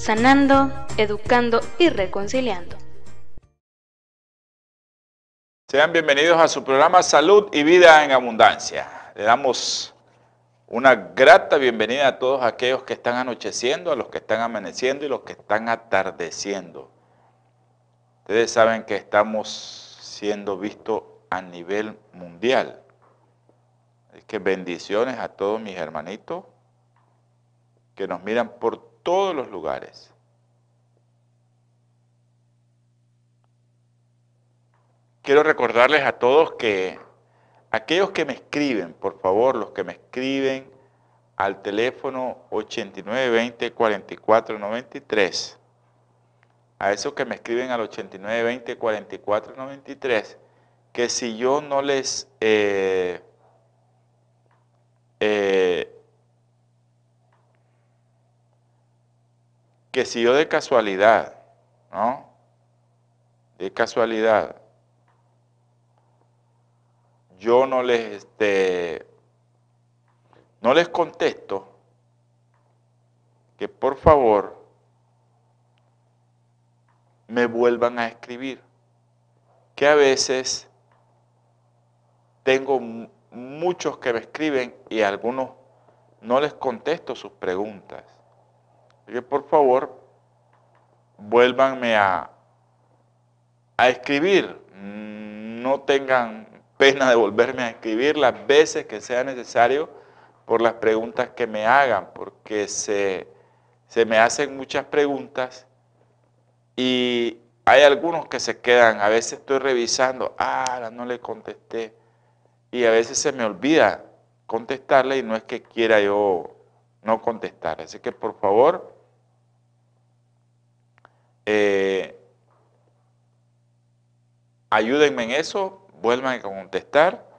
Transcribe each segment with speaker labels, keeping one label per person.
Speaker 1: sanando, educando y reconciliando.
Speaker 2: Sean bienvenidos a su programa Salud y Vida en Abundancia. Le damos una grata bienvenida a todos aquellos que están anocheciendo, a los que están amaneciendo y los que están atardeciendo. Ustedes saben que estamos siendo vistos a nivel mundial. Es que bendiciones a todos mis hermanitos que nos miran por todos los lugares. Quiero recordarles a todos que aquellos que me escriben, por favor, los que me escriben al teléfono 8920-4493, a esos que me escriben al 8920-4493, que si yo no les eh, eh, que si yo de casualidad, ¿no? De casualidad, yo no les, este, no les contesto, que por favor me vuelvan a escribir, que a veces tengo muchos que me escriben y algunos no les contesto sus preguntas que por favor vuélvanme a, a escribir. No tengan pena de volverme a escribir las veces que sea necesario por las preguntas que me hagan, porque se, se me hacen muchas preguntas y hay algunos que se quedan, a veces estoy revisando, ah, no le contesté, y a veces se me olvida contestarle y no es que quiera yo no contestar. Así que por favor, eh, ayúdenme en eso, vuelvan a contestar.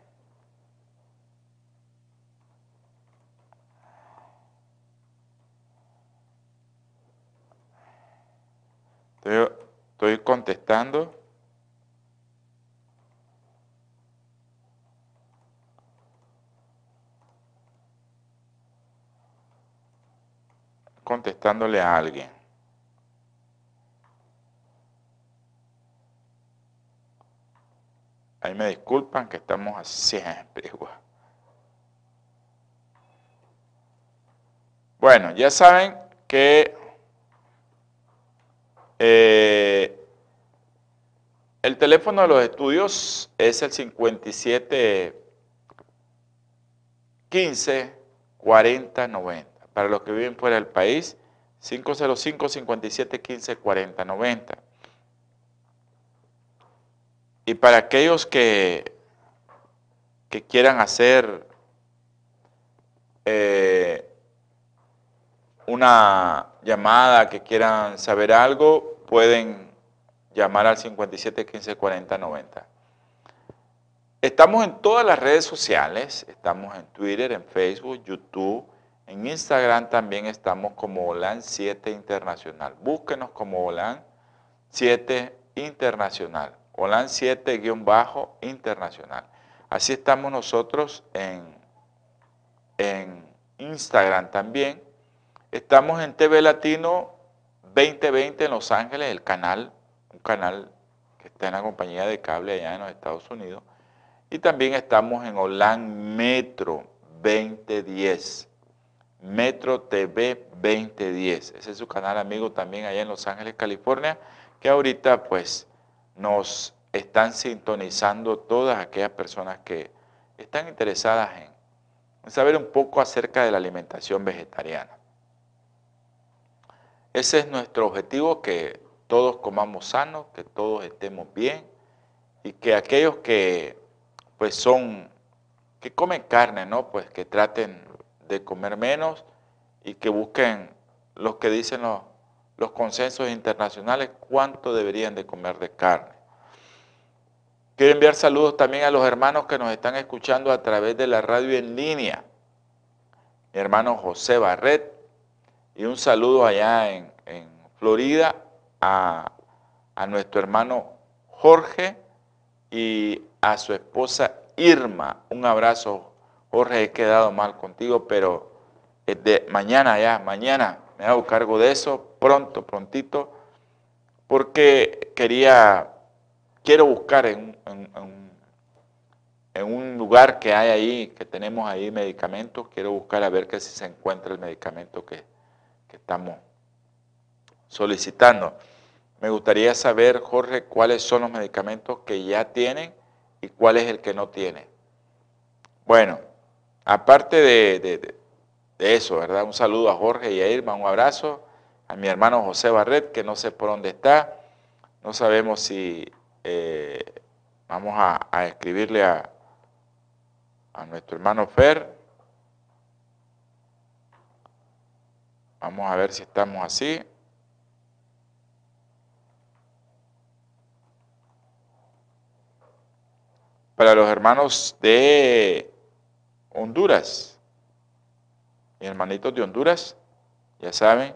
Speaker 2: Estoy, contestando. Contestándole a alguien. Ahí me disculpan que estamos así siempre igual. Bueno, ya saben que eh, el teléfono de los estudios es el 57 15 40 90. Para los que viven fuera del país, 505 57 15 40 90. Y para aquellos que, que quieran hacer eh, una llamada, que quieran saber algo, pueden llamar al 57 15 40 90. Estamos en todas las redes sociales, estamos en Twitter, en Facebook, YouTube, en Instagram también estamos como OLAN 7 Internacional. Búsquenos como OLAN 7 Internacional. OLAN 7-internacional. Así estamos nosotros en, en Instagram también. Estamos en TV Latino 2020 en Los Ángeles, el canal, un canal que está en la compañía de cable allá en los Estados Unidos. Y también estamos en OLAN Metro 2010. Metro TV 2010. Ese es su canal amigo también allá en Los Ángeles, California, que ahorita pues nos están sintonizando todas aquellas personas que están interesadas en saber un poco acerca de la alimentación vegetariana. Ese es nuestro objetivo, que todos comamos sano, que todos estemos bien y que aquellos que pues son, que comen carne, ¿no? Pues que traten de comer menos y que busquen los que dicen los, los consensos internacionales cuánto deberían de comer de carne. Quiero enviar saludos también a los hermanos que nos están escuchando a través de la radio en línea. Mi hermano José Barret y un saludo allá en, Florida a, a nuestro hermano Jorge y a su esposa Irma. Un abrazo, Jorge, he quedado mal contigo, pero de mañana ya, mañana me hago cargo de eso, pronto, prontito, porque quería, quiero buscar en, en, un lugar que hay ahí, que tenemos ahí medicamentos, quiero buscar a ver que si se encuentra el medicamento que, que estamos solicitando. Me gustaría saber, Jorge, cuáles son los medicamentos que ya tienen y cuál es el que no tiene. Bueno, aparte de, eso, ¿verdad? Un saludo a Jorge y a Irma, un abrazo. A mi hermano José Barret, que no sé por dónde está. No sabemos si eh, vamos a, escribirle a, a nuestro hermano Fer. Vamos a ver si estamos así. Para los hermanos de Honduras, hermanitos de Honduras, ya saben,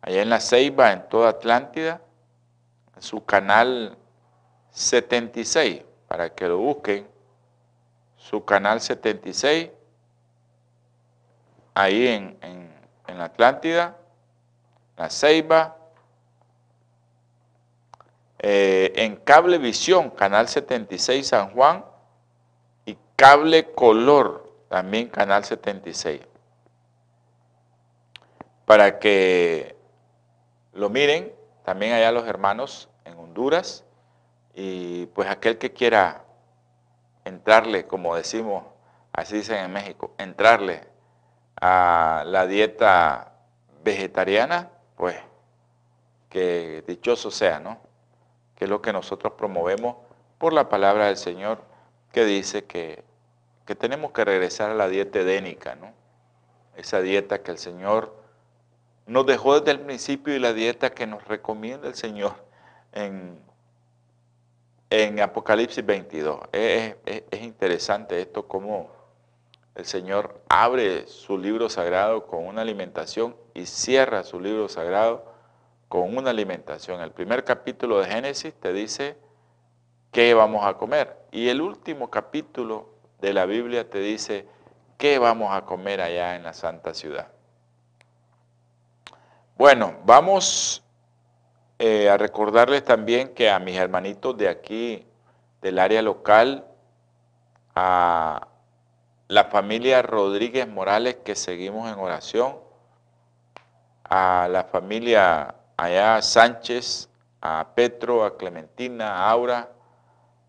Speaker 2: allá en la Ceiba, en toda Atlántida, en su canal 76, para que lo busquen, su canal 76, ahí en, en, en Atlántida, la Ceiba, eh, en Cablevisión, Canal 76 San Juan, Cable Color, también Canal 76. Para que lo miren, también allá los hermanos en Honduras, y pues aquel que quiera entrarle, como decimos, así dicen en México, entrarle a la dieta vegetariana, pues que dichoso sea, ¿no? que es lo que nosotros promovemos por la palabra del Señor, que dice que, tenemos que regresar a la dieta edénica, ¿no? Esa dieta que el Señor nos dejó desde el principio y la dieta que nos recomienda el Señor en, en Apocalipsis 22. Es, es interesante esto, cómo el Señor abre su libro sagrado con una alimentación y cierra su libro sagrado con una alimentación. El primer capítulo de Génesis te dice qué vamos a comer. Y el último capítulo de la Biblia te dice qué vamos a comer allá en la Santa Ciudad. Bueno, vamos eh, a recordarles también que a mis hermanitos de aquí, del área local, a la familia Rodríguez Morales que seguimos en oración, a la familia allá Sánchez, a Petro, a Clementina, a Aura,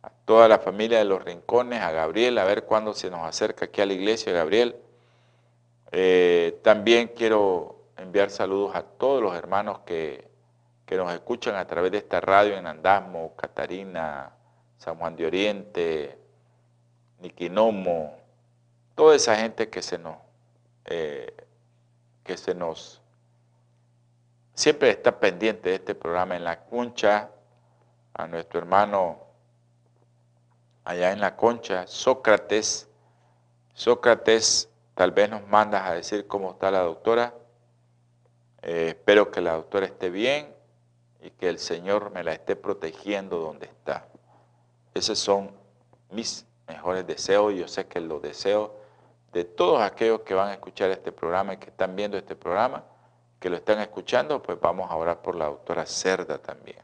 Speaker 2: a toda la familia de los rincones, a Gabriel, a ver cuándo se nos acerca aquí a la iglesia, Gabriel. Eh, también quiero enviar saludos a todos los hermanos que, que, nos escuchan a través de esta radio en Andasmo, Catarina, San Juan de Oriente, Niquinomo, toda esa gente que se nos, eh, que se nos siempre está pendiente de este programa en la concha, a nuestro hermano allá en la concha, Sócrates. Sócrates, tal vez nos mandas a decir cómo está la doctora. Eh, espero que la doctora esté bien y que el Señor me la esté protegiendo donde está. Esos son mis mejores deseos y yo sé que los deseos de todos aquellos que van a escuchar este programa y que están viendo este programa que lo están escuchando, pues vamos a orar por la doctora Cerda también.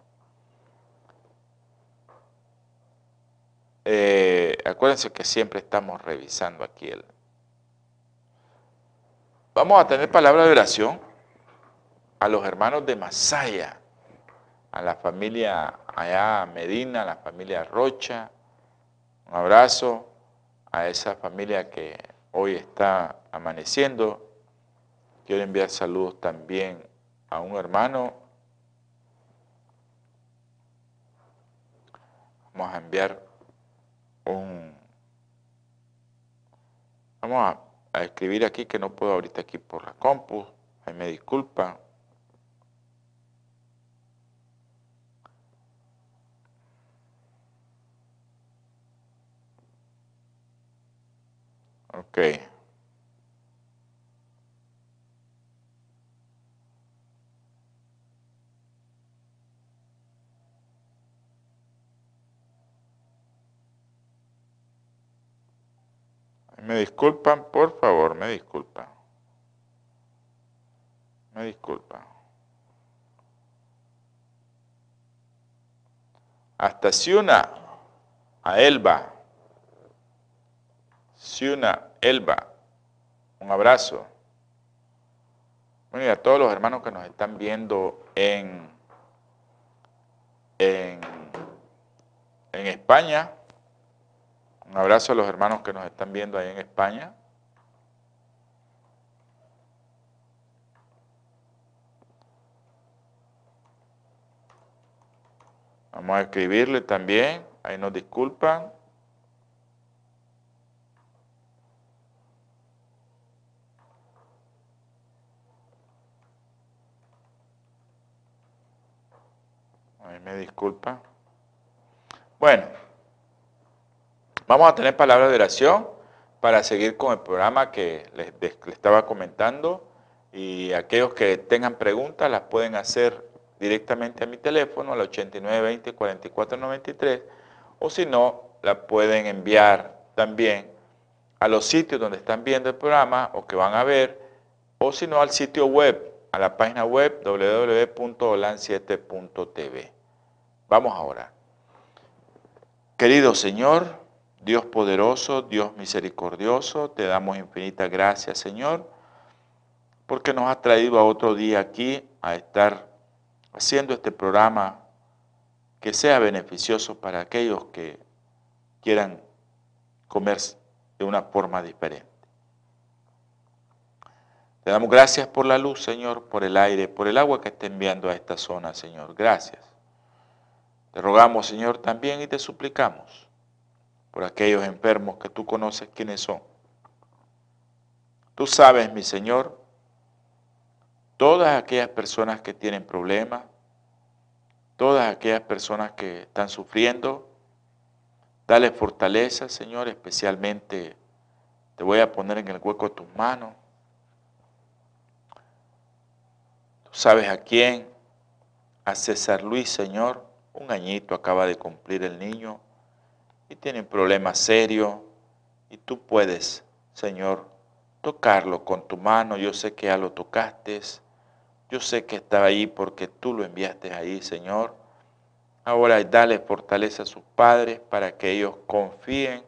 Speaker 2: Eh, acuérdense que siempre estamos revisando aquí. Vamos a tener palabra de oración a los hermanos de Masaya, a la familia allá Medina, a la familia Rocha. Un abrazo a esa familia que hoy está amaneciendo Quiero enviar saludos también a un hermano. Vamos a enviar Vamos a, escribir aquí que no puedo ahorita aquí por la compu. Ahí me disculpa. Okay. Disculpan, por favor, me disculpan. Me disculpan. Hasta Siuna, a Elba. Siuna, Elba. Un abrazo. Bueno, y a todos los hermanos que nos están viendo en, en, en España. Un abrazo a los hermanos que nos están viendo ahí en España. Vamos a escribirle también, ahí nos disculpan. Ahí me disculpa. Bueno, vamos a tener palabras de oración para seguir con el programa que les, estaba comentando y aquellos que tengan preguntas las pueden hacer directamente a mi teléfono al 8920-4493 o si no, la pueden enviar también a los sitios donde están viendo el programa o que van a ver o si no al sitio web, a la página web www.olan7.tv. Vamos ahora. Querido Señor, Dios poderoso, Dios misericordioso, te damos infinitas gracias, Señor, porque nos has traído a otro día aquí a estar haciendo este programa que sea beneficioso para aquellos que quieran comer de una forma diferente. Te damos gracias por la luz, Señor, por el aire, por el agua que está enviando a esta zona, Señor. Gracias. Te rogamos, Señor, también y te suplicamos por aquellos enfermos que tú conoces quiénes son. Tú sabes, mi Señor, todas aquellas personas que tienen problemas, todas aquellas personas que están sufriendo, dale fortaleza, Señor, especialmente te voy a poner en el hueco de tus manos. Tú sabes a quién, a César Luis, Señor, un añito acaba de cumplir el niño y tiene un problema serio y tú puedes, Señor, tocarlo con tu mano. Yo sé que ya lo tocaste yo sé que estaba ahí porque tú lo enviaste ahí, Señor. Ahora dale fortaleza a sus padres para que ellos confíen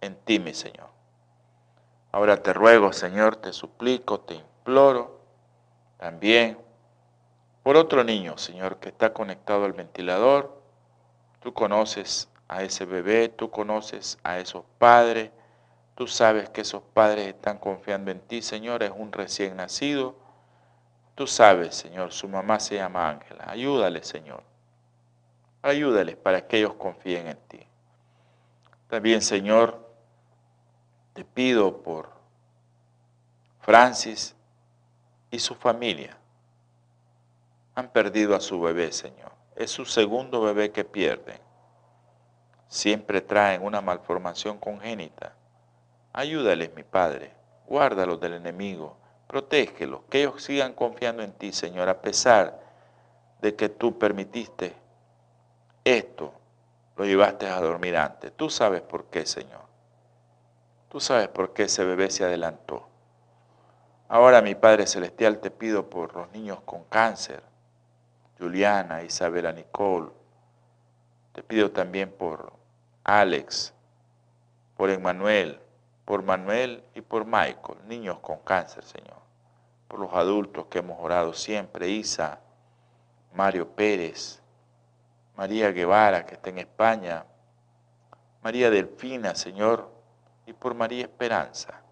Speaker 2: en ti, mi Señor. Ahora te ruego, Señor, te suplico, te imploro también por otro niño, Señor, que está conectado al ventilador. Tú conoces a ese bebé, tú conoces a esos padres, tú sabes que esos padres están confiando en ti, Señor, es un recién nacido Tú sabes, Señor, su mamá se llama Ángela. Ayúdale, Señor. Ayúdales para que ellos confíen en ti. También, Señor, te pido por Francis y su familia. Han perdido a su bebé, Señor. Es su segundo bebé que pierden. Siempre traen una malformación congénita. Ayúdales, mi Padre. Guárdalos del enemigo Protégelos, que ellos sigan confiando en ti, Señor, a pesar de que tú permitiste esto, lo llevaste a dormir antes. Tú sabes por qué, Señor. Tú sabes por qué ese bebé se adelantó. Ahora, mi Padre Celestial, te pido por los niños con cáncer, Juliana, Isabela, Nicole. Te pido también por Alex, por Emmanuel, por Manuel y por Michael, niños con cáncer, Señor. Por los adultos que hemos orado siempre, Isa, Mario Pérez, María Guevara, que está en España, María Delfina, Señor, y por María Esperanza.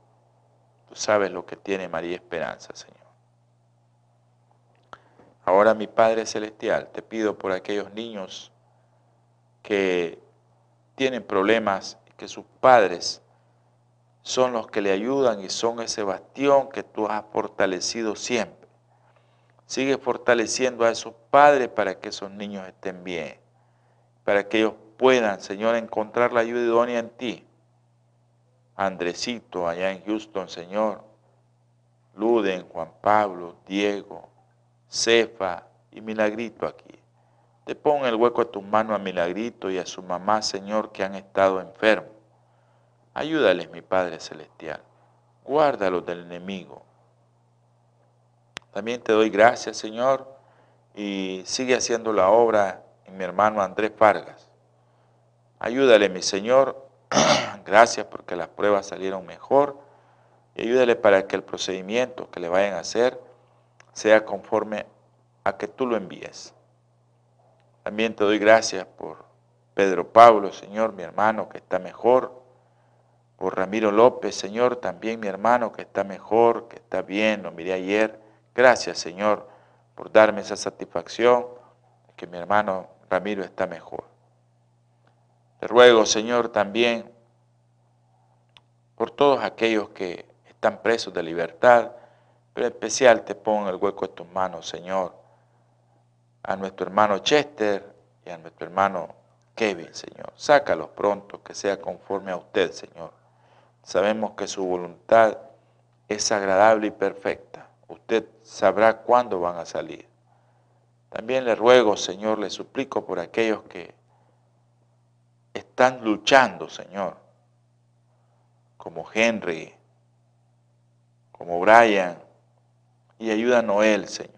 Speaker 2: Tú sabes lo que tiene María Esperanza, Señor. Ahora, mi Padre Celestial, te pido por aquellos niños que tienen problemas que sus padres son los que le ayudan y son ese bastión que tú has fortalecido siempre. Sigue fortaleciendo a esos padres para que esos niños estén bien, para que ellos puedan, Señor, encontrar la ayuda idónea en ti. Andresito allá en Houston, Señor, Luden, Juan Pablo, Diego, Cefa y Milagrito aquí. Te pon el hueco a tus manos a Milagrito y a su mamá, Señor, que han estado enfermos. Ayúdales, mi Padre Celestial. Guárdalos del enemigo. También te doy gracias, Señor, y sigue haciendo la obra en mi hermano Andrés Vargas. Ayúdale, mi Señor. gracias porque las pruebas salieron mejor. Y ayúdale para que el procedimiento que le vayan a hacer sea conforme a que tú lo envíes. También te doy gracias por Pedro Pablo, Señor, mi hermano, que está mejor. Por Ramiro López, Señor, también mi hermano, que está mejor, que está bien, lo miré ayer. Gracias, Señor, por darme esa satisfacción de que mi hermano Ramiro está mejor. Te ruego, Señor, también por todos aquellos que están presos de libertad, pero en especial te pongo el hueco de tus manos, Señor a nuestro hermano Chester y a nuestro hermano Kevin, Señor. Sácalos pronto, que sea conforme a usted, Señor. Sabemos que su voluntad es agradable y perfecta. Usted sabrá cuándo van a salir. También le ruego, Señor, le suplico por aquellos que están luchando, Señor, como Henry, como Brian, y ayuda a Noel, Señor.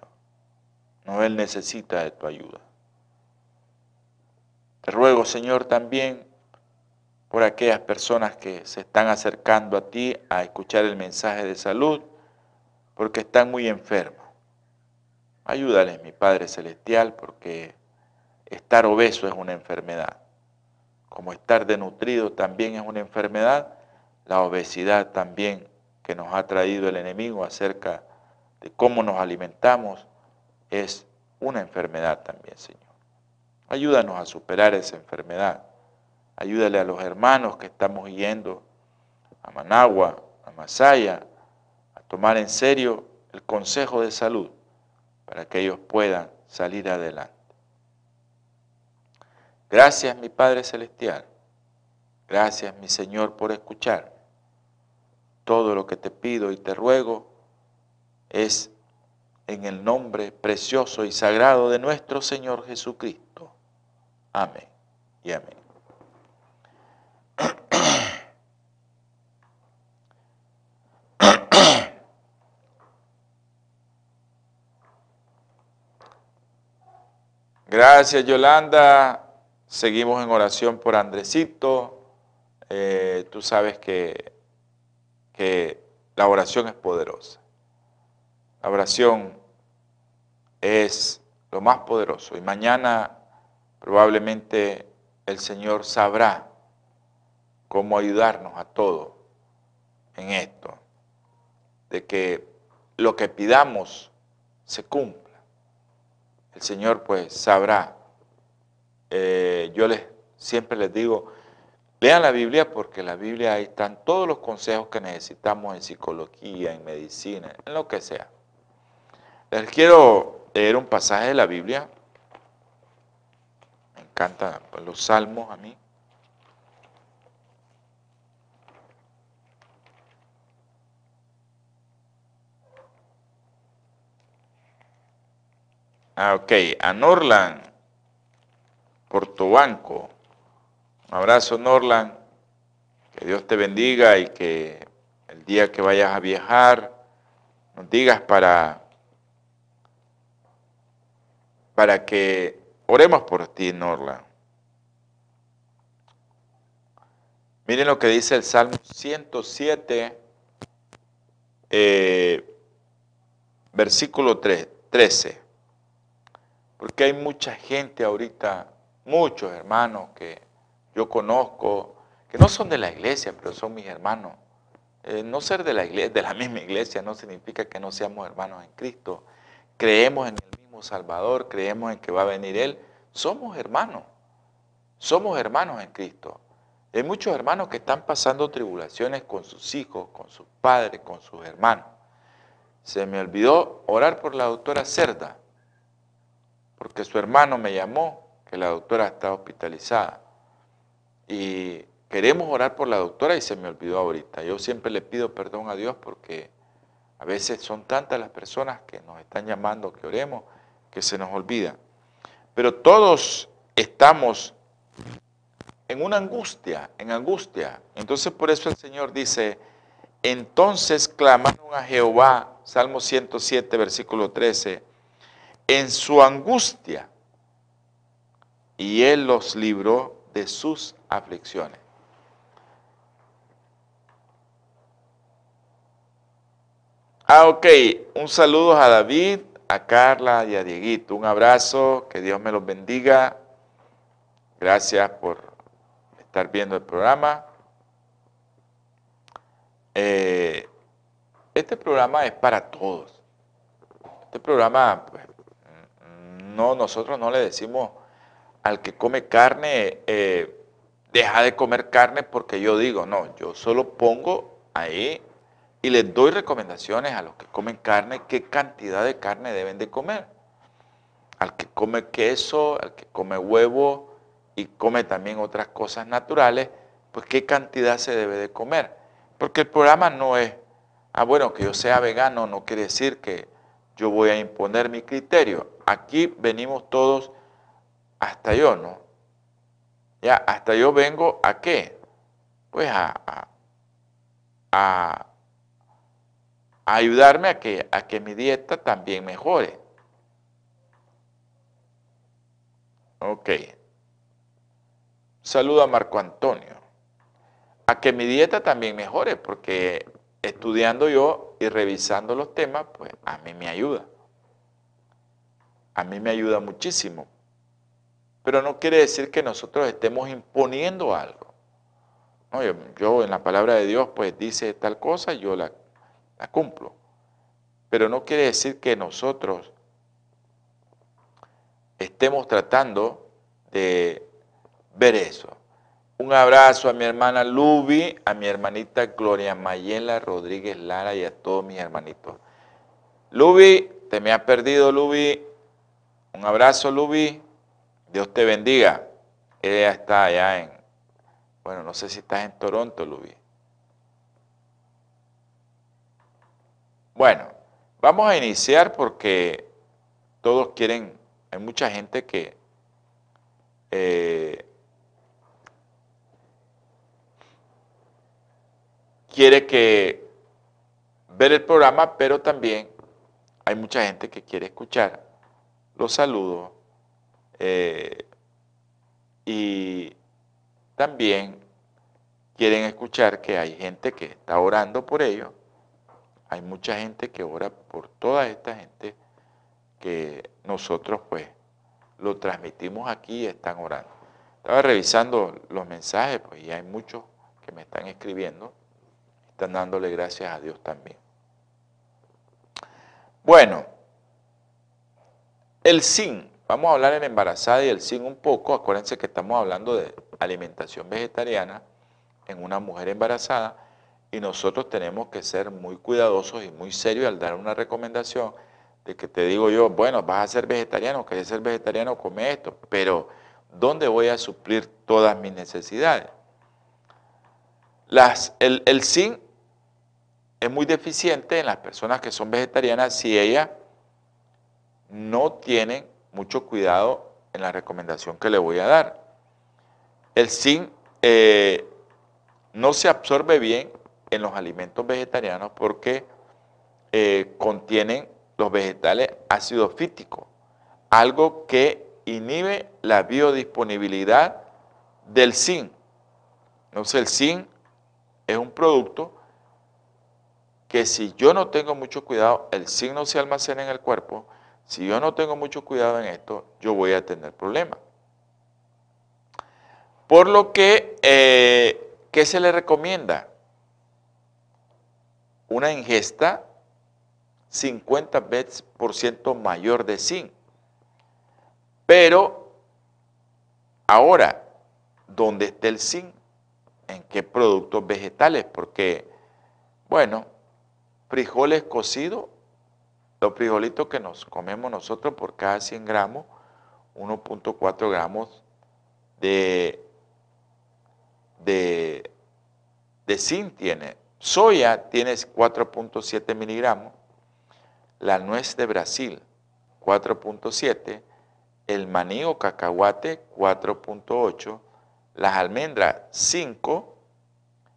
Speaker 2: No, Él necesita de tu ayuda. Te ruego, Señor, también por aquellas personas que se están acercando a ti a escuchar el mensaje de salud, porque están muy enfermos. Ayúdales, mi Padre Celestial, porque estar obeso es una enfermedad. Como estar denutrido también es una enfermedad, la obesidad también que nos ha traído el enemigo acerca de cómo nos alimentamos es una enfermedad también, Señor. Ayúdanos a superar esa enfermedad. Ayúdale a los hermanos que estamos yendo a Managua, a Masaya, a tomar en serio el consejo de salud para que ellos puedan salir adelante. Gracias, mi Padre Celestial. Gracias, mi Señor, por escuchar. Todo lo que te pido y te ruego es en el nombre precioso y sagrado de nuestro Señor Jesucristo. Amén y amén. Gracias Yolanda. Seguimos en oración por Andresito. Eh, tú sabes que, que la oración es poderosa. La oración es lo más poderoso y mañana probablemente el Señor sabrá cómo ayudarnos a todos en esto, de que lo que pidamos se cumpla. El Señor pues sabrá. Eh, yo les, siempre les digo, lean la Biblia porque en la Biblia ahí están todos los consejos que necesitamos en psicología, en medicina, en lo que sea. Les quiero leer un pasaje de la Biblia. Me encantan pues, los salmos a mí. Ah, ok, a Norland, Portobanco. Un abrazo, Norland. Que Dios te bendiga y que el día que vayas a viajar nos digas para para que oremos por ti, Norla. Miren lo que dice el Salmo 107, eh, versículo 13. Porque hay mucha gente ahorita, muchos hermanos que yo conozco, que no son de la iglesia, pero son mis hermanos. Eh, no ser de la, iglesia, de la misma iglesia no significa que no seamos hermanos en Cristo. Creemos en el Salvador, creemos en que va a venir Él, somos hermanos. Somos hermanos en Cristo. Hay muchos hermanos que están pasando tribulaciones con sus hijos, con sus padres, con sus hermanos. Se me olvidó orar por la doctora Cerda, porque su hermano me llamó que la doctora está hospitalizada y queremos orar por la doctora y se me olvidó ahorita. Yo siempre le pido perdón a Dios porque a veces son tantas las personas que nos están llamando que oremos que se nos olvida. Pero todos estamos en una angustia, en angustia. Entonces por eso el Señor dice, entonces clamaron a Jehová, Salmo 107, versículo 13, en su angustia, y Él los libró de sus aflicciones. Ah, ok. Un saludo a David, a Carla y a Dieguito. Un abrazo, que Dios me los bendiga. Gracias por estar viendo el programa. Eh, este programa es para todos. Este programa, pues, no, nosotros no le decimos al que come carne, eh, deja de comer carne porque yo digo, no, yo solo pongo ahí y les doy recomendaciones a los que comen carne, qué cantidad de carne deben de comer. Al que come queso, al que come huevo y come también otras cosas naturales, pues qué cantidad se debe de comer. Porque el programa no es, ah, bueno, que yo sea vegano no quiere decir que yo voy a imponer mi criterio. Aquí venimos todos, hasta yo, ¿no? Ya, hasta yo vengo a qué? Pues a, a ayudarme a que, a que mi dieta también mejore. Ok. Saludo a Marco Antonio. A que mi dieta también mejore, porque estudiando yo y revisando los temas, pues a mí me ayuda. A mí me ayuda muchísimo. Pero no quiere decir que nosotros estemos imponiendo algo. yo, yo, en la palabra de Dios, pues dice tal cosa, yo la la cumplo. Pero no quiere decir que nosotros estemos tratando de ver eso. Un abrazo a mi hermana Lubi, a mi hermanita Gloria Mayela Rodríguez Lara y a todos mis hermanitos. Lubi, te me ha perdido, Lubi. Un abrazo, Lubi. Dios te bendiga. Ella está allá en, bueno, no sé si estás en Toronto, Lubi. Bueno, vamos a iniciar porque todos quieren, hay mucha gente que eh, quiere que ver el programa, pero también hay mucha gente que quiere escuchar. Los saludos eh, y también quieren escuchar que hay gente que está orando por ellos hay mucha gente que ora por toda esta gente que nosotros pues lo transmitimos aquí y están orando. Estaba revisando los mensajes pues y hay muchos que me están escribiendo, están dándole gracias a Dios también. Bueno, el zinc, vamos a hablar en embarazada y el zinc un poco, acuérdense que estamos hablando de alimentación vegetariana en una mujer embarazada y nosotros tenemos que ser muy cuidadosos y muy serios al dar una recomendación de que te digo yo, bueno, vas a ser vegetariano, quieres ser vegetariano, come esto, pero ¿dónde voy a suplir todas mis necesidades? Las, el, el zinc es muy deficiente en las personas que son vegetarianas si ellas no tienen mucho cuidado en la recomendación que le voy a dar. El zinc eh, no se absorbe bien en los alimentos vegetarianos porque eh, contienen los vegetales ácido fítico, algo que inhibe la biodisponibilidad del zinc. Entonces el zinc es un producto que si yo no tengo mucho cuidado, el zinc no se almacena en el cuerpo, si yo no tengo mucho cuidado en esto, yo voy a tener problemas. Por lo que, eh, ¿qué se le recomienda? Una ingesta 50 veces por ciento mayor de zinc. Pero ahora, ¿dónde está el zinc? ¿En qué productos vegetales? Porque, bueno, frijoles cocidos, los frijolitos que nos comemos nosotros por cada 100 gramos, 1.4 gramos de de, de zinc tiene. Soya tiene 4.7 miligramos, la nuez de Brasil 4.7, el maní o cacahuate 4.8, las almendras 5,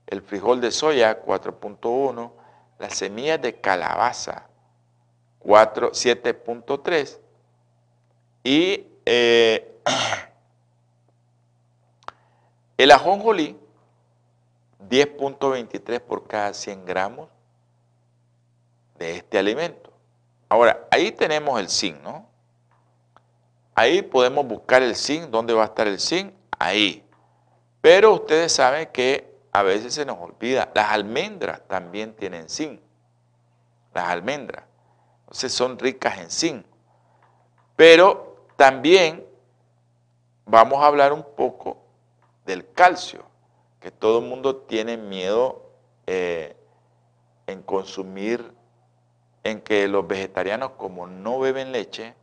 Speaker 2: el frijol de soya 4.1, las semillas de calabaza 7.3 y eh, el ajonjolí 10.23 por cada 100 gramos de este alimento. Ahora, ahí tenemos el zinc, ¿no? Ahí podemos buscar el zinc. ¿Dónde va a estar el zinc? Ahí. Pero ustedes saben que a veces se nos olvida, las almendras también tienen zinc. Las almendras. Entonces son ricas en zinc. Pero también vamos a hablar un poco del calcio, que todo el mundo tiene miedo eh, en consumir en que los vegetarianos como no beben leche,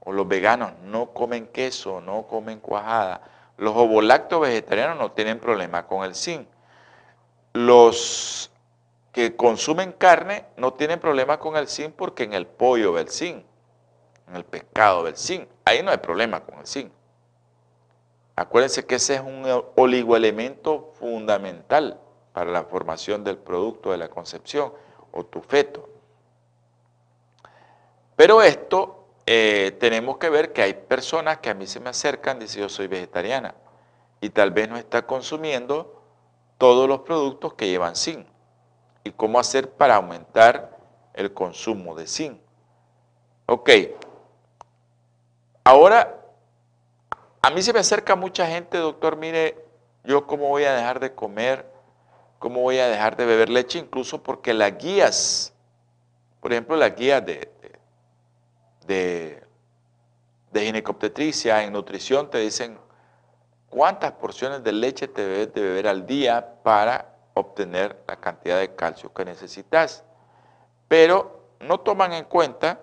Speaker 2: o los veganos no comen queso, no comen cuajada, los ovolactos vegetarianos no tienen problema con el zinc. Los que consumen carne no tienen problema con el zinc porque en el pollo ve el zinc, en el pescado ve el zinc. Ahí no hay problema con el zinc. Acuérdense que ese es un oligoelemento fundamental para la formación del producto de la concepción o tu feto. Pero esto eh, tenemos que ver que hay personas que a mí se me acercan, dicen yo soy vegetariana y tal vez no está consumiendo todos los productos que llevan zinc. ¿Y cómo hacer para aumentar el consumo de zinc? Ok. Ahora, a mí se me acerca mucha gente, doctor, mire, yo cómo voy a dejar de comer, cómo voy a dejar de beber leche, incluso porque las guías, por ejemplo, las guías de, de, de en nutrición, te dicen cuántas porciones de leche te debes de beber al día para obtener la cantidad de calcio que necesitas. Pero no toman en cuenta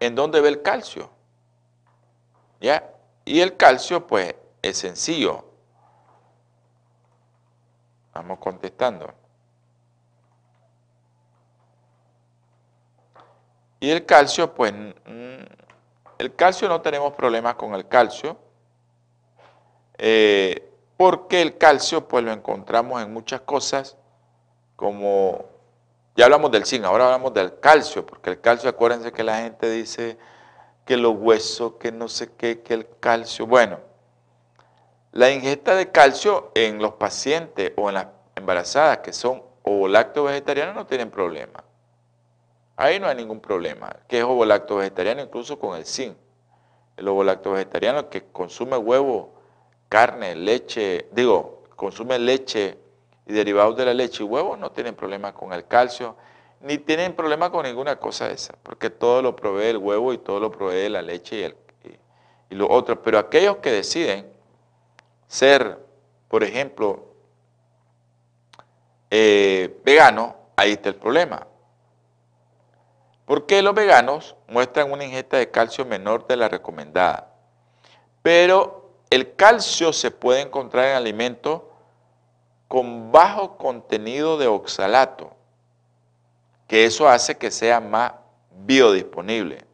Speaker 2: en dónde ve el calcio. ¿Ya? Y el calcio, pues, es sencillo. Vamos contestando. Y el calcio, pues, el calcio no tenemos problemas con el calcio, eh, porque el calcio, pues, lo encontramos en muchas cosas, como, ya hablamos del zinc, ahora hablamos del calcio, porque el calcio, acuérdense que la gente dice que los huesos, que no sé qué, que el calcio, bueno, la ingesta de calcio en los pacientes o en las embarazadas que son o lacto vegetarianos no tienen problema. Ahí no hay ningún problema. Que es ovolacto vegetariano incluso con el zinc. El ovolacto vegetariano que consume huevo, carne, leche, digo, consume leche y derivados de la leche y huevo, no tienen problema con el calcio, ni tienen problema con ninguna cosa esa, porque todo lo provee el huevo y todo lo provee la leche y, el, y. Pero aquellos que deciden ser, por ejemplo, eh, veganos, ahí está el problema. Porque los veganos muestran una ingesta de calcio menor de la recomendada. Pero el calcio se puede encontrar en alimentos con bajo contenido de oxalato, que eso hace que sea más biodisponible.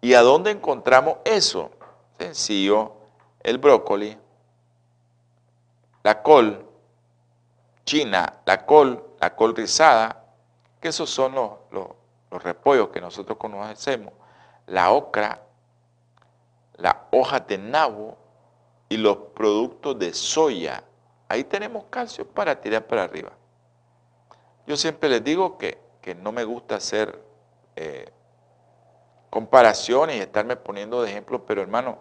Speaker 2: ¿Y a dónde encontramos eso? Sencillo, el brócoli, la col china, la col, la col rizada, que esos son los, los los repollos que nosotros conocemos, la ocra, la hoja de nabo y los productos de soya. Ahí tenemos calcio para tirar para arriba. Yo siempre les digo que, no me gusta hacer eh, comparaciones y estarme poniendo de ejemplo, pero hermano,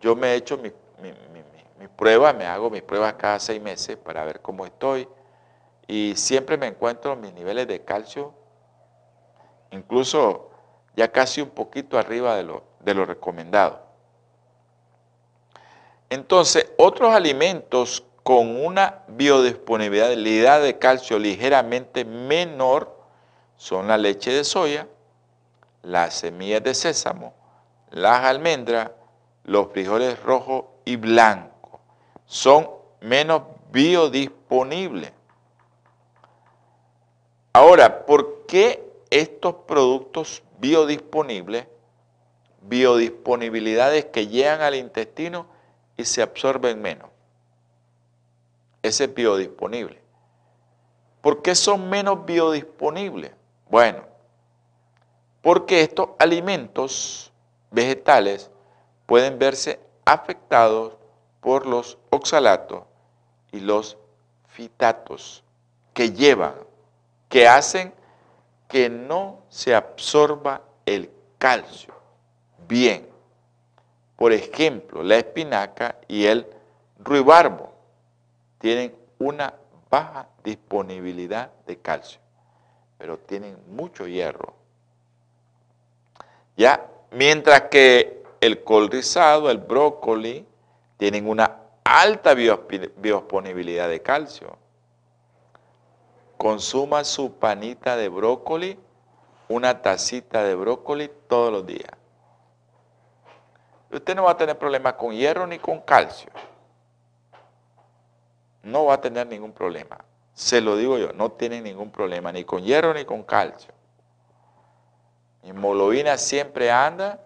Speaker 2: yo me he hecho mis mi, pruebas, me hago mis pruebas cada seis meses para ver cómo estoy y siempre me encuentro mis niveles de calcio incluso ya casi un poquito arriba de lo, de lo recomendado. Entonces, otros alimentos con una biodisponibilidad de calcio ligeramente menor son la leche de soya, las semillas de sésamo, las almendras, los frijoles rojos y blancos. son menos biodisponibles. Ahora, ¿por qué estos productos biodisponibles, biodisponibilidades que llegan al intestino y se absorben menos? Ese es biodisponible. ¿Por qué son menos biodisponibles? Bueno, porque estos alimentos vegetales pueden verse afectados por los oxalatos y los fitatos que llevan, que hacen que no se absorba el calcio. Bien, por ejemplo, la espinaca y el ruibarbo tienen una baja disponibilidad de calcio, pero tienen mucho hierro. Ya, mientras que el col rizado, el brócoli, tienen una alta biodisponibilidad de calcio. Consuma su panita de brócoli, una tacita de brócoli todos los días. Usted no va a tener problemas con hierro ni con calcio. No va a tener ningún problema. Se lo digo yo, no tiene ningún problema ni con hierro ni con calcio. Mi hemoglobina siempre anda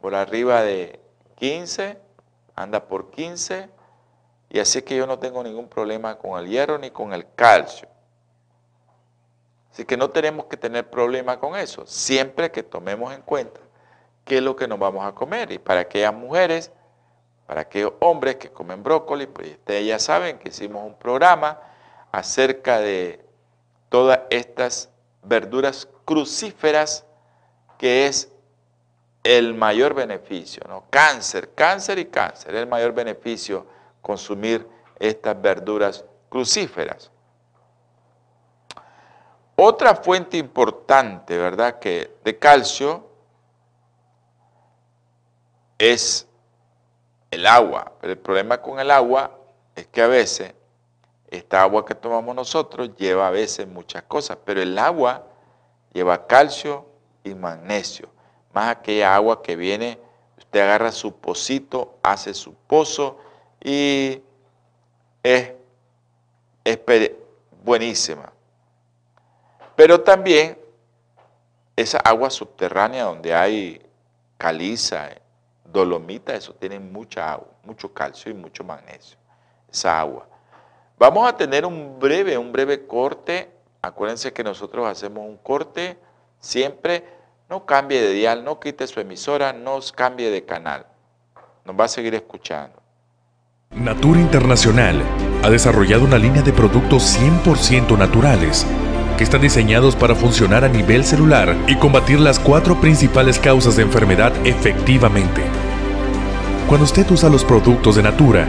Speaker 2: por arriba de 15 anda por 15 y así que yo no tengo ningún problema con el hierro ni con el calcio. Así que no tenemos que tener problema con eso, siempre que tomemos en cuenta qué es lo que nos vamos a comer. Y para aquellas mujeres, para aquellos hombres que comen brócoli, pues ustedes ya saben que hicimos un programa acerca de todas estas verduras crucíferas que es el mayor beneficio, ¿no? Cáncer, cáncer y cáncer, el mayor beneficio consumir estas verduras crucíferas. Otra fuente importante, ¿verdad?, que de calcio es el agua. Pero el problema con el agua es que a veces esta agua que tomamos nosotros lleva a veces muchas cosas, pero el agua lleva calcio y magnesio más aquella agua que viene, usted agarra su pocito, hace su pozo y es, buenísima. Pero también esa agua subterránea donde hay caliza, dolomita, eso tiene mucha agua, mucho calcio y mucho magnesio, esa agua. Vamos a tener un breve, un breve corte. Acuérdense que nosotros hacemos un corte siempre no cambie de dial, no quite su emisora, no cambie de canal. Nos va a seguir escuchando.
Speaker 3: Natura Internacional ha desarrollado una línea de productos 100% naturales que están diseñados para funcionar a nivel celular y combatir las cuatro principales causas de enfermedad efectivamente. Cuando usted usa los productos de Natura,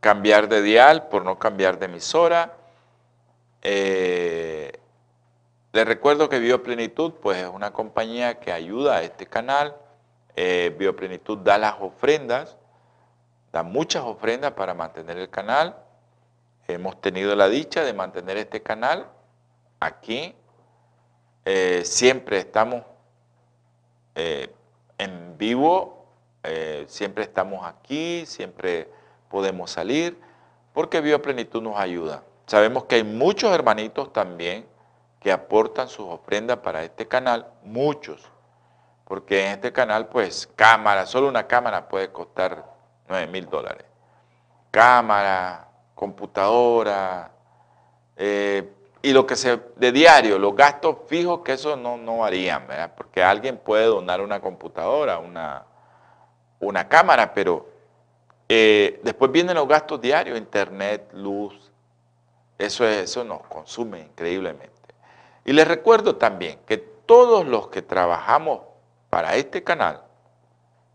Speaker 2: cambiar de dial, por no cambiar de emisora. Eh, les recuerdo que Bioplenitud pues, es una compañía que ayuda a este canal. Eh, Bioplenitud da las ofrendas, da muchas ofrendas para mantener el canal. Hemos tenido la dicha de mantener este canal aquí. Eh, siempre estamos en vivo, siempre estamos aquí, siempre podemos salir, porque Bioplenitud nos ayuda. Sabemos que hay muchos hermanitos también que aportan sus ofrendas para este canal, muchos, porque en este canal, pues, cámara, solo una cámara puede costar 9 mil dólares. Cámara, computadora, eh, y lo que se, de diario, los gastos fijos, que eso no, no varían, ¿verdad? Porque alguien puede donar una computadora, una, una cámara, pero eh, después vienen los gastos diarios, internet, luz, eso, eso nos consume increíblemente. Y les recuerdo también que todos los que trabajamos para este canal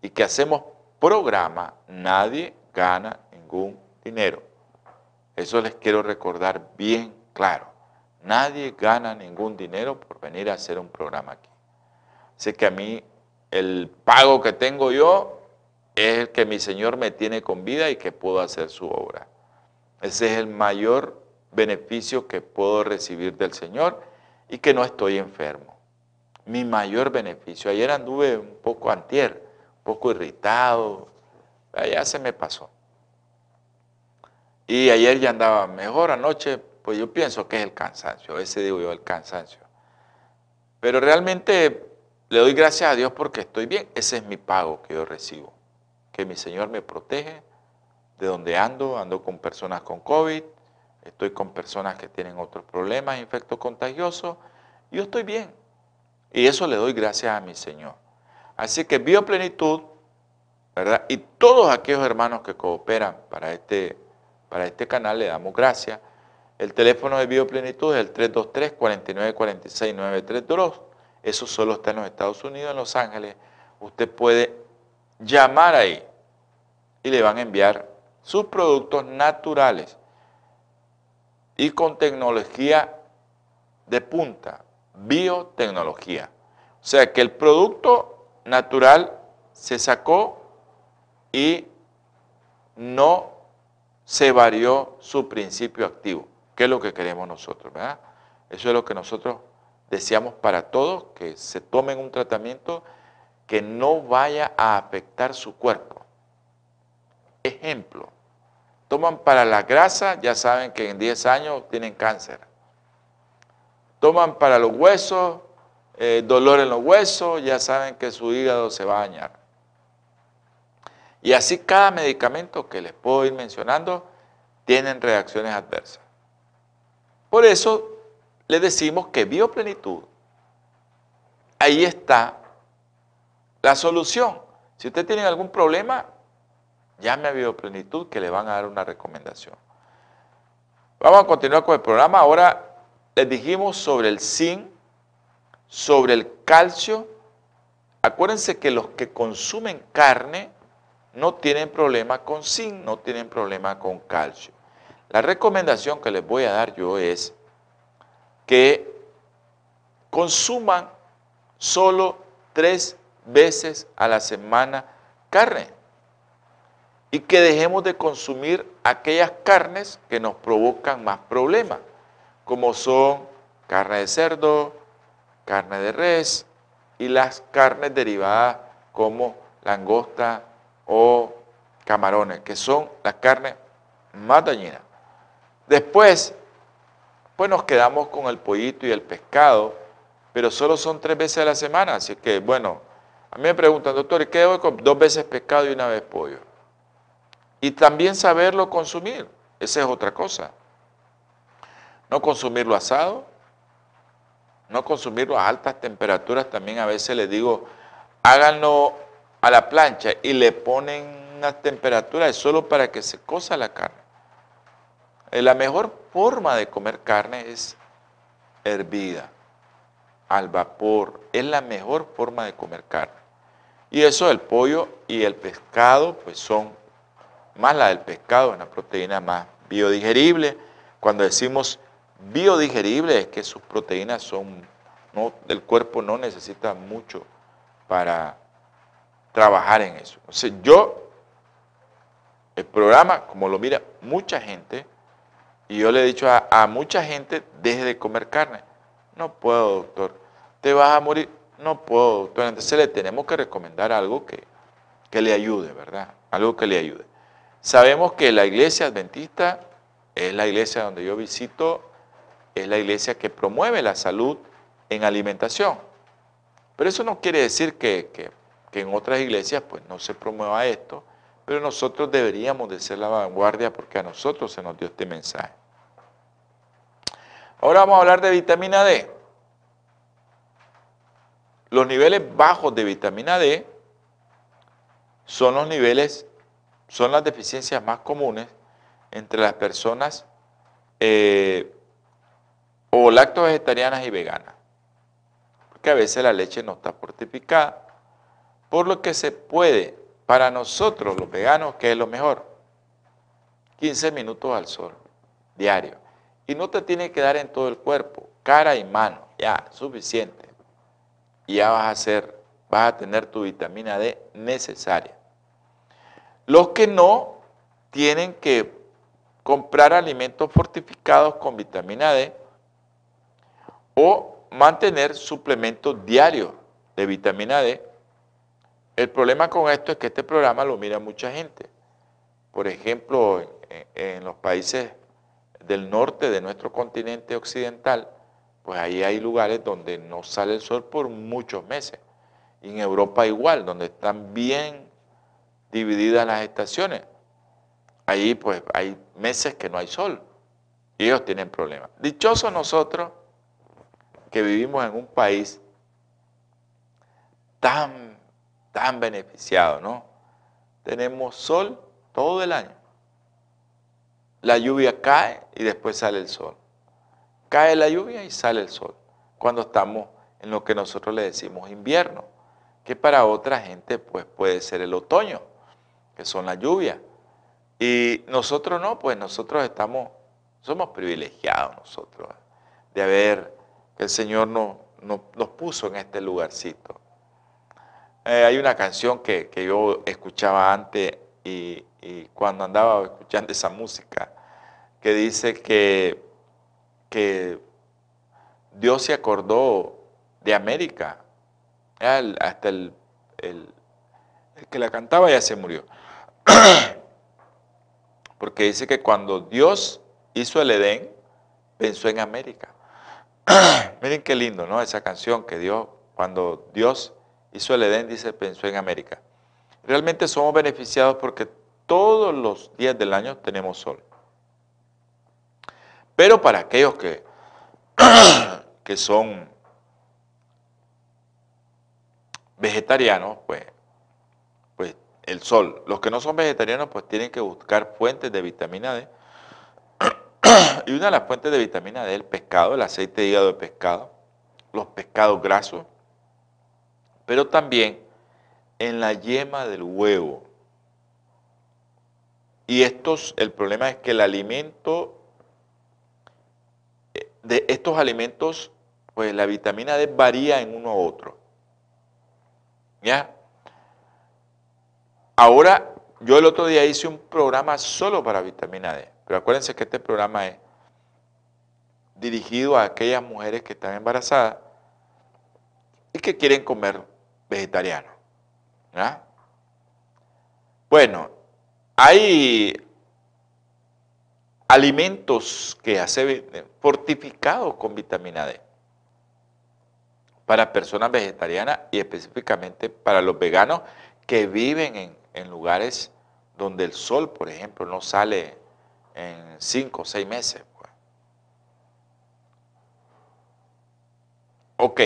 Speaker 2: y que hacemos programa, nadie gana ningún dinero. Eso les quiero recordar bien claro. Nadie gana ningún dinero por venir a hacer un programa aquí. Así que a mí el pago que tengo yo es el que mi Señor me tiene con vida y que puedo hacer su obra. Ese es el mayor beneficio que puedo recibir del Señor y que no estoy enfermo. Mi mayor beneficio. Ayer anduve un poco antier, un poco irritado, ya se me pasó. Y ayer ya andaba mejor anoche, pues yo pienso que es el cansancio, ese digo yo, el cansancio. Pero realmente le doy gracias a Dios porque estoy bien, ese es mi pago que yo recibo. Que mi Señor me protege de donde ando, ando con personas con COVID, estoy con personas que tienen otros problemas, infectos contagiosos, yo estoy bien. Y eso le doy gracias a mi Señor. Así que Bioplenitud, ¿verdad? Y todos aquellos hermanos que cooperan para este para este canal le damos gracias. El teléfono de Bioplenitud es el 323-4946-932. Eso solo está en los Estados Unidos, en Los Ángeles. Usted puede llamar ahí y le van a enviar sus productos naturales y con tecnología de punta, biotecnología. O sea que el producto natural se sacó y no se varió su principio activo, que es lo que queremos nosotros, ¿verdad? Eso es lo que nosotros deseamos para todos, que se tomen un tratamiento que no vaya a afectar su cuerpo. Ejemplo, toman para la grasa, ya saben que en 10 años tienen cáncer. Toman para los huesos, eh, dolor en los huesos, ya saben que su hígado se va a dañar. Y así cada medicamento que les puedo ir mencionando tienen reacciones adversas. Por eso le decimos que bioplenitud, ahí está la solución. Si usted tiene algún problema, llame a bioplenitud que le van a dar una recomendación. Vamos a continuar con el programa. Ahora les dijimos sobre el zinc, sobre el calcio. Acuérdense que los que consumen carne no tienen problema con zinc, no tienen problema con calcio. La recomendación que les voy a dar yo es que consuman solo tres veces a la semana carne y que dejemos de consumir aquellas carnes que nos provocan más problemas, como son carne de cerdo, carne de res y las carnes derivadas como langosta, o camarones, que son las carnes más dañinas. Después, pues nos quedamos con el pollito y el pescado, pero solo son tres veces a la semana, así que bueno, a mí me preguntan, doctor, ¿y qué hago con dos veces pescado y una vez pollo? Y también saberlo consumir, esa es otra cosa. No consumirlo asado, no consumirlo a altas temperaturas, también a veces les digo, háganlo a la plancha y le ponen una temperatura solo para que se cosa la carne. Eh, la mejor forma de comer carne es hervida, al vapor. Es la mejor forma de comer carne. Y eso el pollo y el pescado, pues son más la del pescado, una proteína más biodigerible. Cuando decimos biodigerible es que sus proteínas son, no, el cuerpo no necesita mucho para trabajar en eso. O sea, yo, el programa, como lo mira mucha gente, y yo le he dicho a, mucha gente, deje de comer carne. No puedo, doctor. Te vas a morir. No puedo, doctor. Entonces le tenemos que recomendar algo que, que le ayude, ¿verdad? Algo que le ayude. Sabemos que la iglesia adventista es la iglesia donde yo visito, es la iglesia que promueve la salud en alimentación. Pero eso no quiere decir que, que que en otras iglesias pues no se promueva esto, pero nosotros deberíamos de ser la vanguardia porque a nosotros se nos dio este mensaje. Ahora vamos a hablar de vitamina D. Los niveles bajos de vitamina D son los niveles, son las deficiencias más comunes entre las personas eh, o lacto vegetarianas y veganas. Porque a veces la leche no está fortificada por lo que se puede, para nosotros los veganos, que es lo mejor, 15 minutos al sol. diario. Y no te tiene que dar en todo el cuerpo, cara y mano, ya, suficiente. Y ya vas a hacer, vas a tener tu vitamina D necesaria. Los que no tienen que comprar alimentos fortificados con vitamina D o mantener suplementos diarios de vitamina D. El problema con esto es que este programa lo mira mucha gente. Por ejemplo, en, los países del norte de nuestro continente occidental, pues ahí hay lugares donde no sale el sol por muchos meses. Y en Europa igual, donde están bien divididas las estaciones. Ahí pues hay meses que no hay sol y ellos tienen problemas. Dichosos nosotros que vivimos en un país tan, tan beneficiado, ¿no? Tenemos sol todo el año. La lluvia cae y después sale el sol. Cae la lluvia y sale el sol. Cuando estamos en lo que nosotros le decimos invierno, que para otra gente pues puede ser el otoño, que son las lluvias. Y nosotros no, pues nosotros estamos, somos privilegiados nosotros de haber, que el Señor nos, nos, puso en este lugarcito. Eh, hay una canción que, yo escuchaba antes y, cuando andaba escuchando esa música, que dice que, que Dios se acordó de América. hasta el, el que la cantaba ya se murió. Porque dice que cuando Dios hizo el Edén, pensó en América. Miren qué lindo, ¿no? Esa canción que Dios, cuando Dios hizo el Edén, dice, pensó en América. Realmente somos beneficiados porque todos los días del año tenemos sol. Pero para aquellos que, que son vegetarianos, pues el sol. Los que no son vegetarianos pues tienen que buscar fuentes de vitamina D. y una de las fuentes de vitamina D es el pescado, el aceite hígado de pescado, los pescados grasos, pero también en la yema del huevo. Y estos, el problema es que el alimento, de estos alimentos, pues la vitamina D varía en uno u otro. ¿Ya? Ahora, yo el otro día hice un programa solo para vitamina D, pero acuérdense que este programa es dirigido a aquellas mujeres que están embarazadas y que quieren comer vegetariano. Bueno, hay alimentos que hacen fortificados con vitamina D para personas vegetarianas y específicamente para los veganos que viven en, en lugares donde el sol, por ejemplo, no sale en cinco o seis meses. Pues. Ok,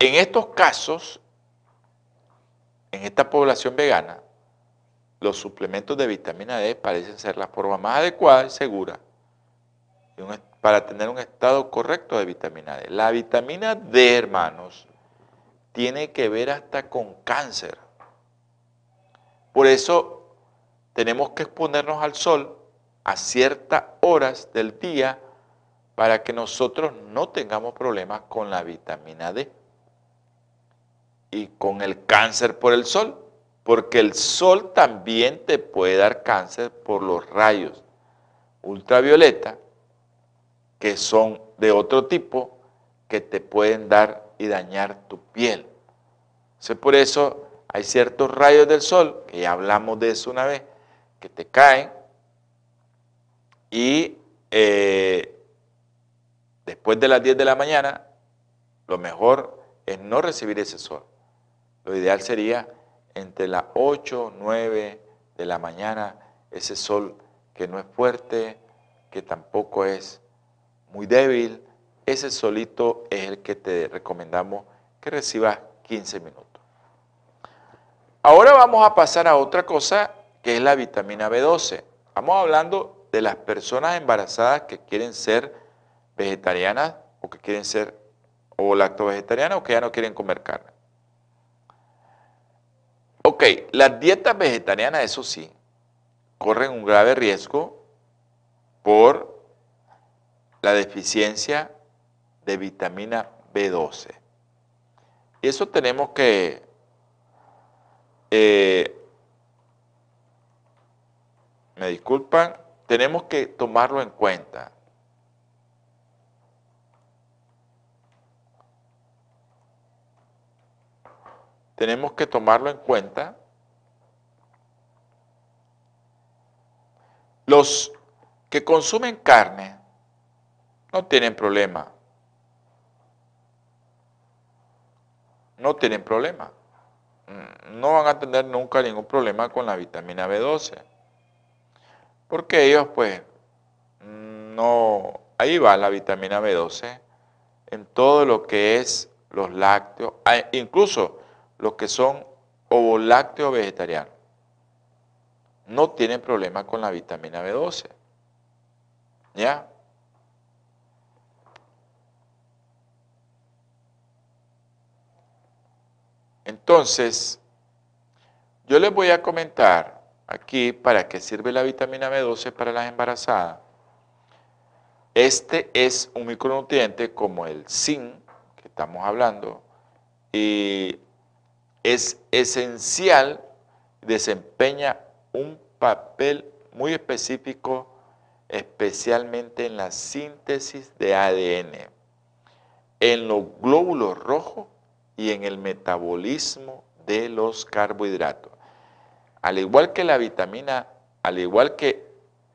Speaker 2: en estos casos, en esta población vegana, los suplementos de vitamina D parecen ser la forma más adecuada y segura para tener un estado correcto de vitamina D. La vitamina D, hermanos, tiene que ver hasta con cáncer. Por eso tenemos que exponernos al sol a ciertas horas del día para que nosotros no tengamos problemas con la vitamina D y con el cáncer por el sol, porque el sol también te puede dar cáncer por los rayos ultravioleta, que son de otro tipo, que te pueden dar y dañar tu piel. por eso hay ciertos rayos del sol, que ya hablamos de eso una vez, que te caen y eh, después de las 10 de la mañana, lo mejor es no recibir ese sol. Lo ideal sería entre las 8, 9 de la mañana, ese sol que no es fuerte, que tampoco es muy débil, ese solito es el que te recomendamos que recibas 15 minutos. Ahora vamos a pasar a otra cosa que es la vitamina B12. Vamos hablando de las personas embarazadas que quieren ser vegetarianas o que quieren ser o lacto-vegetarianas o que ya no quieren comer carne. Ok, las dietas vegetarianas, eso sí, corren un grave riesgo por la deficiencia de vitamina B12. Y eso tenemos que eh, me disculpan, tenemos que tomarlo en cuenta. Tenemos que tomarlo en cuenta. Los que consumen carne no tienen problema. No tienen problema. Mm, no van a tener nunca ningún problema con la vitamina B12. Porque ellos pues no, ahí va la vitamina B12 en todo lo que es los lácteos, ah, incluso los que son ovolácteos vegetarianos. No tienen problema con la vitamina B12. ¿Ya? Entonces, yo les voy a comentar aquí para qué sirve la vitamina B12 para las embarazadas. Este es un micronutriente como el zinc que estamos hablando y es esencial, desempeña un papel muy específico, especialmente en la síntesis de ADN, en los glóbulos rojos y en el metabolismo de los carbohidratos. Al igual que la vitamina, al igual que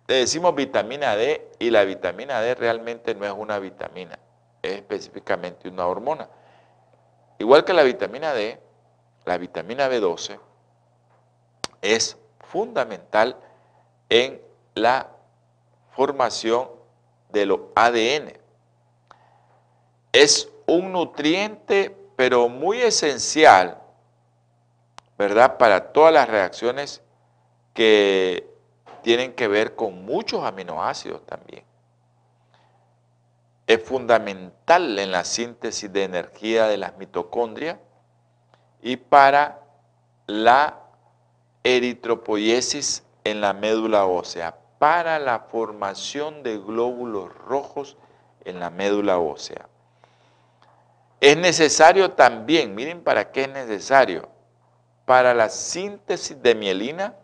Speaker 2: decimos vitamina D y la vitamina D realmente no es una vitamina, es específicamente una hormona. Igual que la vitamina D, la vitamina B12 es fundamental en la formación de los ADN. Es un nutriente pero muy esencial, ¿verdad? Para todas las reacciones que tienen que ver con muchos aminoácidos también. Es fundamental en la síntesis de energía de las mitocondrias y para la eritropoiesis en la médula ósea, para la formación de glóbulos rojos en la médula ósea. Es necesario también, miren para qué es necesario, para la síntesis de mielina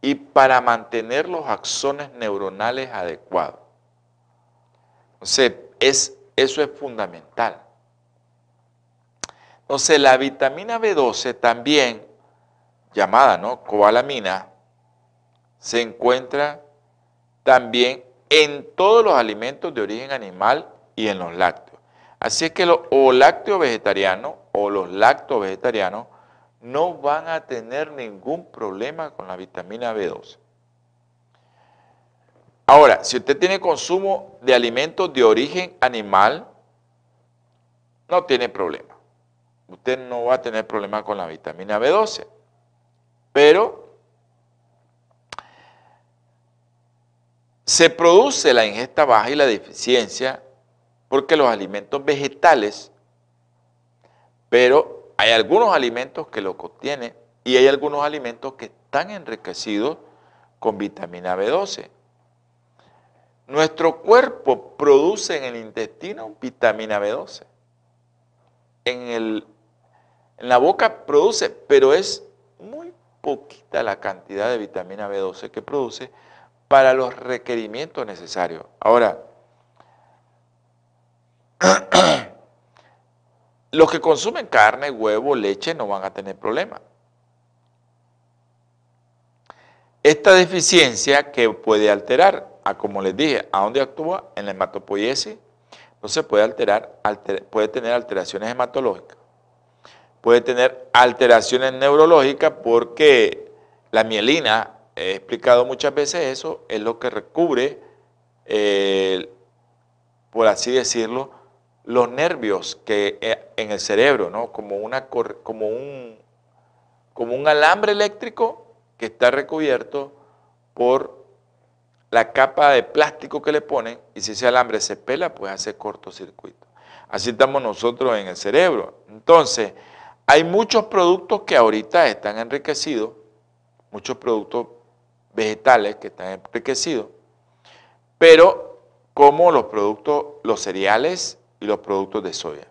Speaker 2: y para mantener los axones neuronales adecuados. Entonces, es, eso es fundamental. Entonces, la vitamina B12 también, llamada ¿no? cobalamina, se encuentra también en todos los alimentos de origen animal y en los lácteos. Así es que los lácteos vegetarianos o los lacto vegetarianos no van a tener ningún problema con la vitamina B12. Ahora, si usted tiene consumo de alimentos de origen animal, no tiene problema. Usted no va a tener problema con la vitamina B12. Pero se produce la ingesta baja y la deficiencia porque los alimentos vegetales, pero hay algunos alimentos que lo contienen y hay algunos alimentos que están enriquecidos con vitamina B12. Nuestro cuerpo produce en el intestino vitamina B12. En, el, en la boca produce, pero es muy poquita la cantidad de vitamina B12 que produce para los requerimientos necesarios. Ahora, Los que consumen carne, huevo, leche no van a tener problema. Esta deficiencia que puede alterar, a como les dije, a dónde actúa en la hematopoiesis, se puede alterar, puede tener alteraciones hematológicas, puede tener alteraciones neurológicas porque la mielina, he explicado muchas veces eso, es lo que recubre, eh, por así decirlo, los nervios que eh, en el cerebro, ¿no? Como, una, como, un, como un alambre eléctrico que está recubierto por la capa de plástico que le ponen y si ese alambre se pela, pues hace cortocircuito. Así estamos nosotros en el cerebro. Entonces, hay muchos productos que ahorita están enriquecidos, muchos productos vegetales que están enriquecidos pero como los productos, los cereales y los productos de soya.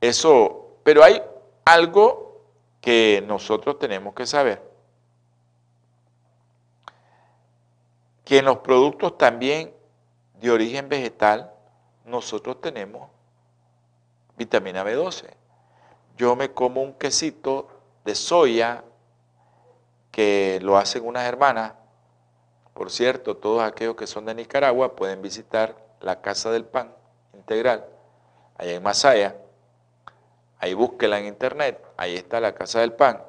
Speaker 2: Eso, pero hay algo que nosotros tenemos que saber. Que en los productos también de origen vegetal, nosotros tenemos vitamina B12. Yo me como un quesito de soya que lo hacen unas hermanas. Por cierto, todos aquellos que son de Nicaragua pueden visitar la Casa del Pan Integral, allá en Masaya. Ahí búsquela en internet, ahí está la Casa del Pan,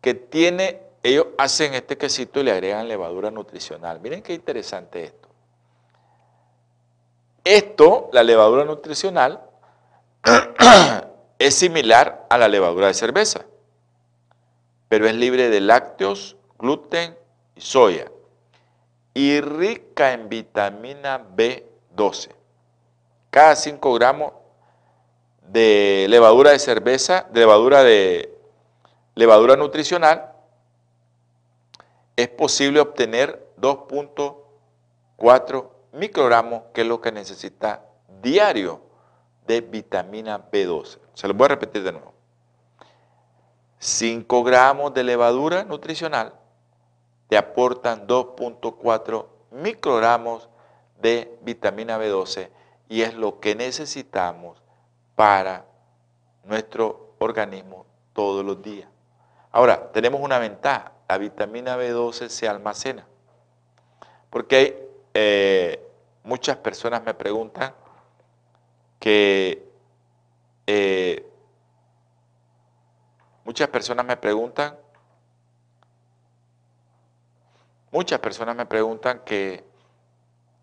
Speaker 2: que tiene, ellos hacen este quesito y le agregan levadura nutricional. Miren qué interesante esto. Esto, la levadura nutricional, es similar a la levadura de cerveza, pero es libre de lácteos, gluten y soya y rica en vitamina B12. Cada 5 gramos de levadura de cerveza, de levadura de levadura nutricional, es posible obtener 2.4 microgramos, que es lo que necesita diario de vitamina B12. Se lo voy a repetir de nuevo. 5 gramos de levadura nutricional te aportan 2.4 microgramos de vitamina B12 y es lo que necesitamos para nuestro organismo todos los días. Ahora, tenemos una ventaja, la vitamina B12 se almacena, porque eh, muchas personas me preguntan que eh, muchas personas me preguntan, muchas personas me preguntan que,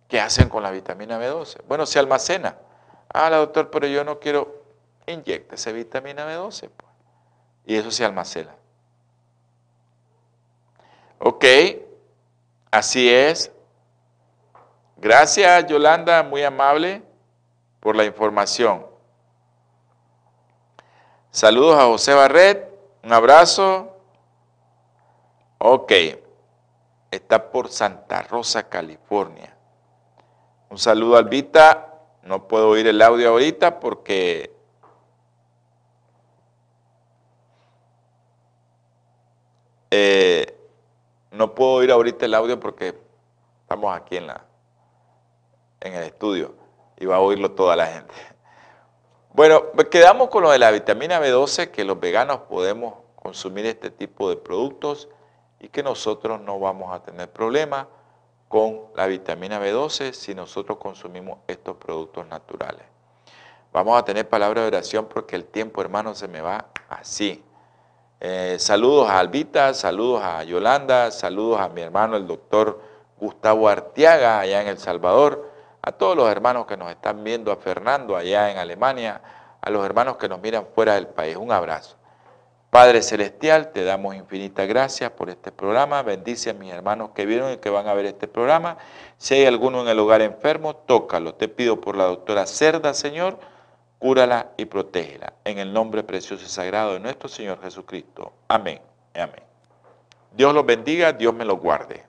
Speaker 2: qué hacen con la vitamina B12. Bueno, se almacena. Ah, la doctor, pero yo no quiero, esa vitamina B12. Pues. Y eso se almacena. Ok, así es. Gracias, Yolanda, muy amable por la información. Saludos a José Barret, un abrazo. Ok, está por Santa Rosa, California. Un saludo a Albita, no puedo oír el audio ahorita porque eh, no puedo oír ahorita el audio porque estamos aquí en la en el estudio y va a oírlo toda la gente. Bueno, quedamos con lo de la vitamina B12, que los veganos podemos consumir este tipo de productos y que nosotros no vamos a tener problemas con la vitamina B12 si nosotros consumimos estos productos naturales. Vamos a tener palabra de oración porque el tiempo, hermano, se me va así. Eh, saludos a Albita, saludos a Yolanda, saludos a mi hermano el doctor Gustavo Artiaga allá en El Salvador a todos los hermanos que nos están viendo, a Fernando allá en Alemania, a los hermanos que nos miran fuera del país. Un abrazo. Padre Celestial, te damos infinitas gracias por este programa. Bendice a mis hermanos que vieron y que van a ver este programa. Si hay alguno en el hogar enfermo, tócalo. Te pido por la doctora Cerda, Señor, cúrala y protégela. En el nombre precioso y sagrado de nuestro Señor Jesucristo. Amén. Amén. Dios los bendiga, Dios me los guarde.